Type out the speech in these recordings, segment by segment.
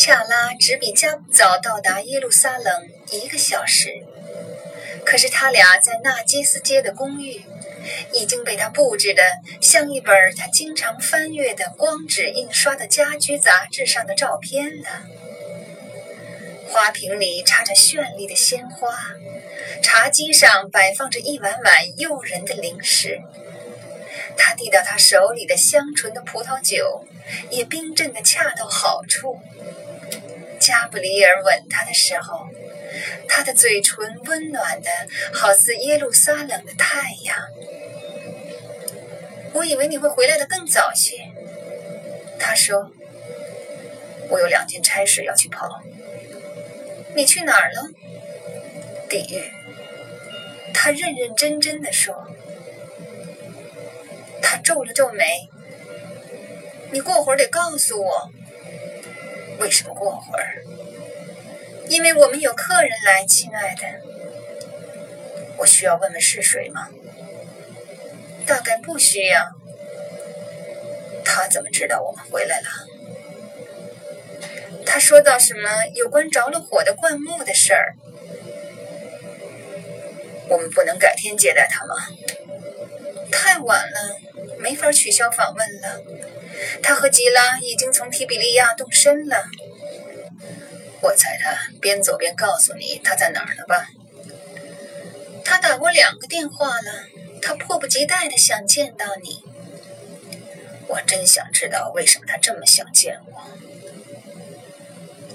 恰拉只比加早到达耶路撒冷一个小时，可是他俩在纳基斯街的公寓已经被他布置的像一本他经常翻阅的光纸印刷的家居杂志上的照片了。花瓶里插着绚丽的鲜花，茶几上摆放着一碗碗诱人的零食。他递到他手里的香醇的葡萄酒，也冰镇的恰到好处。加布里尔吻他的时候，他的嘴唇温暖的好似耶路撒冷的太阳。我以为你会回来的更早些，他说。我有两件差事要去跑。你去哪儿了？地狱。他认认真真的说。他皱了皱眉。你过会儿得告诉我。为什么过会儿？因为我们有客人来，亲爱的。我需要问问是谁吗？大概不需要。他怎么知道我们回来了？他说到什么有关着了火的灌木的事儿？我们不能改天接待他吗？太晚了，没法取消访问了。他和吉拉已经从提比利亚动身了。我猜他边走边告诉你他在哪儿了吧？他打过两个电话了，他迫不及待的想见到你。我真想知道为什么他这么想见我。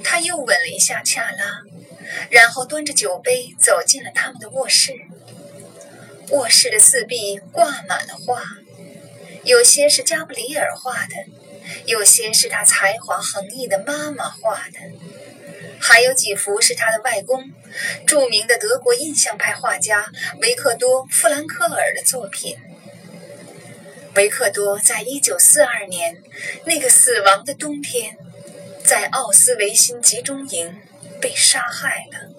他又吻了一下恰拉，然后端着酒杯走进了他们的卧室。卧室的四壁挂满了画。有些是加布里尔画的，有些是他才华横溢的妈妈画的，还有几幅是他的外公，著名的德国印象派画家维克多·富兰克尔的作品。维克多在一九四二年那个死亡的冬天，在奥斯维辛集中营被杀害了。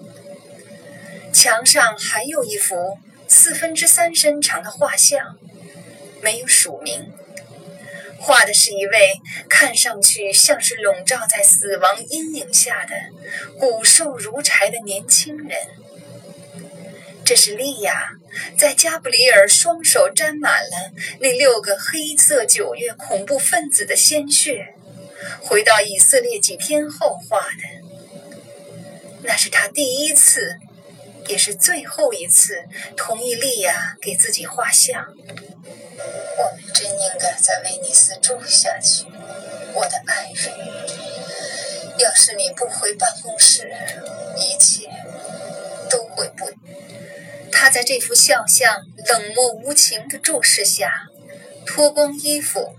墙上还有一幅四分之三身长的画像。没有署名，画的是一位看上去像是笼罩在死亡阴影下的骨瘦如柴的年轻人。这是莉亚在加布里尔双手沾满了那六个黑色九月恐怖分子的鲜血，回到以色列几天后画的。那是他第一次，也是最后一次同意莉亚给自己画像。我们真应该在威尼斯住下去，我的爱人。要是你不回办公室，一切都会不。他在这幅肖像冷漠无情的注视下，脱光衣服，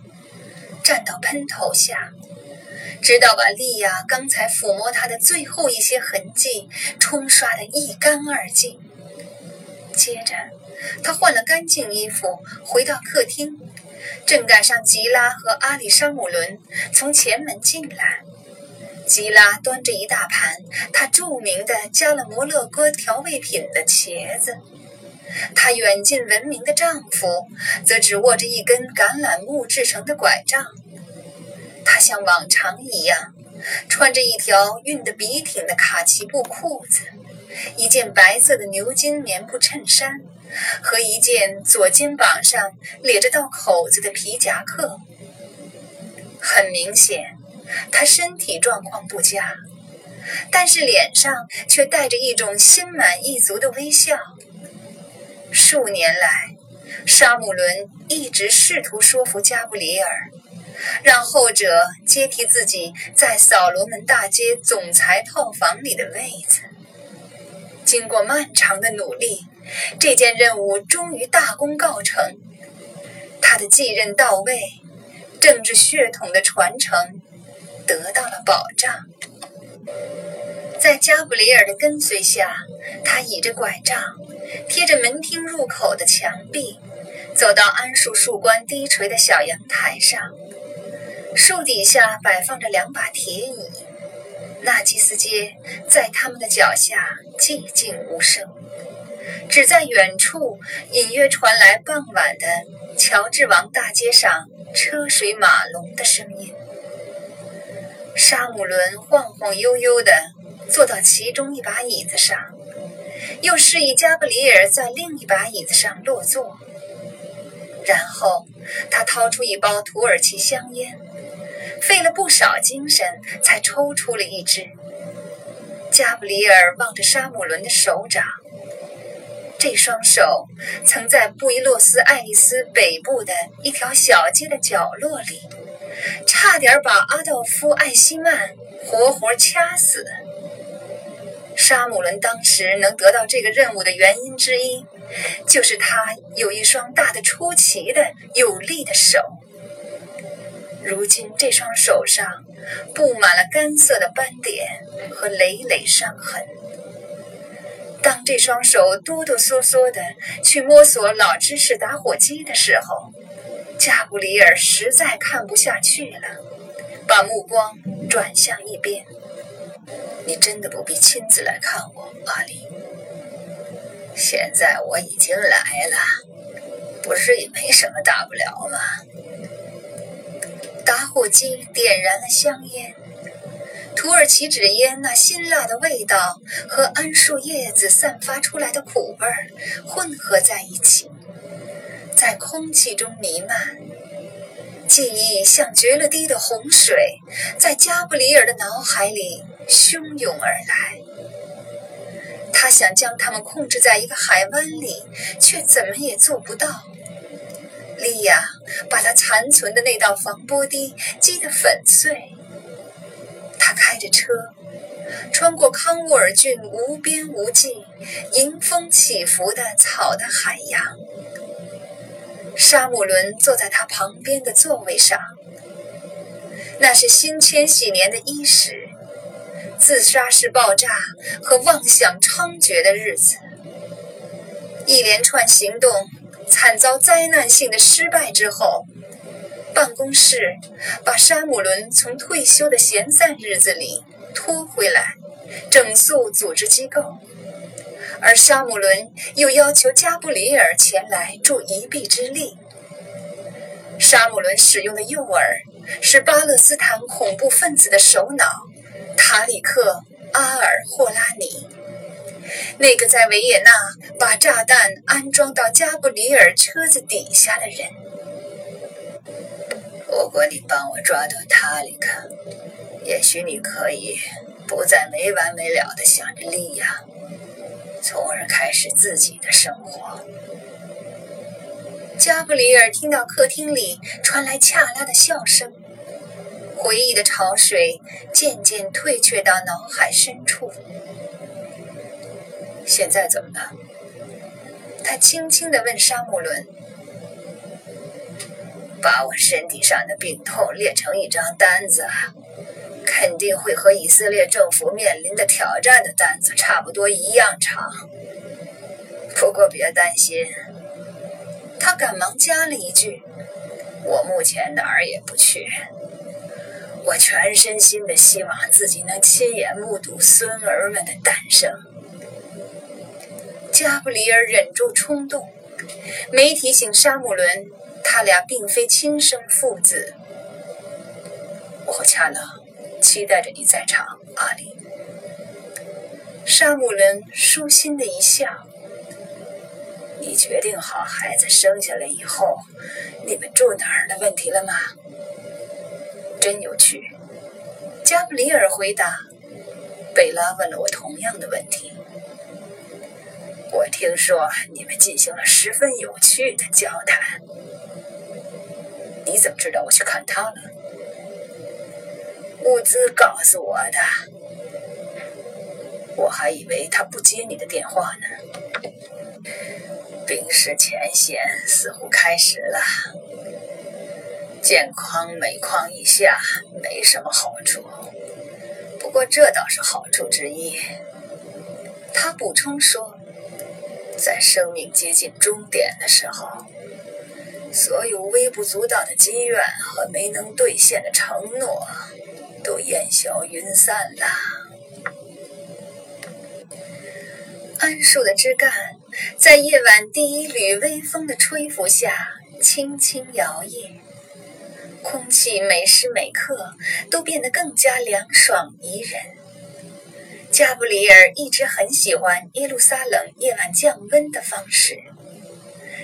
站到喷头下，直到把莉亚刚才抚摸她的最后一些痕迹冲刷得一干二净。接着。他换了干净衣服，回到客厅，正赶上吉拉和阿里沙姆伦从前门进来。吉拉端着一大盘他著名的加了摩洛哥调味品的茄子，她远近闻名的丈夫则只握着一根橄榄木制成的拐杖。他像往常一样，穿着一条熨得笔挺的卡其布裤子，一件白色的牛津棉布衬衫。和一件左肩膀上咧着道口子的皮夹克，很明显，他身体状况不佳，但是脸上却带着一种心满意足的微笑。数年来，沙姆伦一直试图说服加布里尔，让后者接替自己在扫罗门大街总裁套房里的位子。经过漫长的努力。这件任务终于大功告成，他的继任到位，政治血统的传承得到了保障。在加布里尔的跟随下，他倚着拐杖，贴着门厅入口的墙壁，走到桉树树冠低垂的小阳台上。树底下摆放着两把铁椅，纳吉斯街在他们的脚下寂静无声。只在远处隐约传来傍晚的乔治王大街上车水马龙的声音。沙姆伦晃晃悠悠地坐到其中一把椅子上，又示意加布里尔在另一把椅子上落座。然后他掏出一包土耳其香烟，费了不少精神才抽出了一支。加布里尔望着沙姆伦的手掌，这双手曾在布宜诺斯艾利斯北部的一条小街的角落里，差点把阿道夫·艾希曼活活掐死。沙姆伦当时能得到这个任务的原因之一。就是他有一双大的出奇的有力的手，如今这双手上布满了干涩的斑点和累累伤痕。当这双手哆哆嗦嗦的去摸索老芝士打火机的时候，加布里尔实在看不下去了，把目光转向一边。你真的不必亲自来看我，阿里。现在我已经来了，不是也没什么大不了吗？打火机点燃了香烟，土耳其纸烟那辛辣的味道和桉树叶子散发出来的苦味混合在一起，在空气中弥漫。记忆像决了堤的洪水，在加布里尔的脑海里汹涌而来。他想将他们控制在一个海湾里，却怎么也做不到。莉亚把他残存的那道防波堤击得粉碎。他开着车，穿过康沃尔郡无边无际、迎风起伏的草的海洋。沙姆伦坐在他旁边的座位上。那是新千禧年的伊始。自杀式爆炸和妄想猖獗的日子，一连串行动惨遭灾难性的失败之后，办公室把沙姆伦从退休的闲散日子里拖回来，整肃组织机构，而沙姆伦又要求加布里尔前来助一臂之力。沙姆伦使用的诱饵是巴勒斯坦恐怖分子的首脑。塔里克·阿尔霍拉尼，那个在维也纳把炸弹安装到加布里尔车子底下的人。如果你帮我抓到塔里克，也许你可以不再没完没了的想着利亚，从而开始自己的生活。加布里尔听到客厅里传来恰拉的笑声。回忆的潮水渐渐退却到脑海深处。现在怎么了？他轻轻地问沙姆伦：“把我身体上的病痛列成一张单子，肯定会和以色列政府面临的挑战的单子差不多一样长。不过别担心。”他赶忙加了一句：“我目前哪儿也不去。”我全身心的希望自己能亲眼目睹孙儿们的诞生。加布里尔忍住冲动，没提醒沙姆伦，他俩并非亲生父子。我和恰拉期待着你在场，阿里。沙姆伦舒心的一笑。你决定好孩子生下来以后，你们住哪儿的问题了吗？真有趣，加布里尔回答。贝拉问了我同样的问题。我听说你们进行了十分有趣的交谈。你怎么知道我去看他了？物资告诉我的。我还以为他不接你的电话呢。冰释前嫌似乎开始了。见框每况以下没什么好处，不过这倒是好处之一。他补充说，在生命接近终点的时候，所有微不足道的积怨和没能兑现的承诺都烟消云散了。桉树的枝干在夜晚第一缕微风的吹拂下轻轻摇曳。空气每时每刻都变得更加凉爽宜人。加布里尔一直很喜欢耶路撒冷夜晚降温的方式，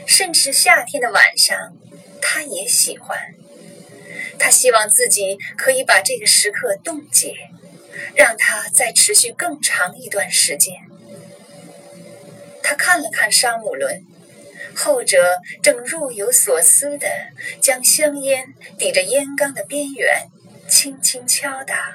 甚至夏天的晚上，他也喜欢。他希望自己可以把这个时刻冻结，让它再持续更长一段时间。他看了看沙姆伦，后者正若有所思地将香烟抵着烟缸的边缘，轻轻敲打。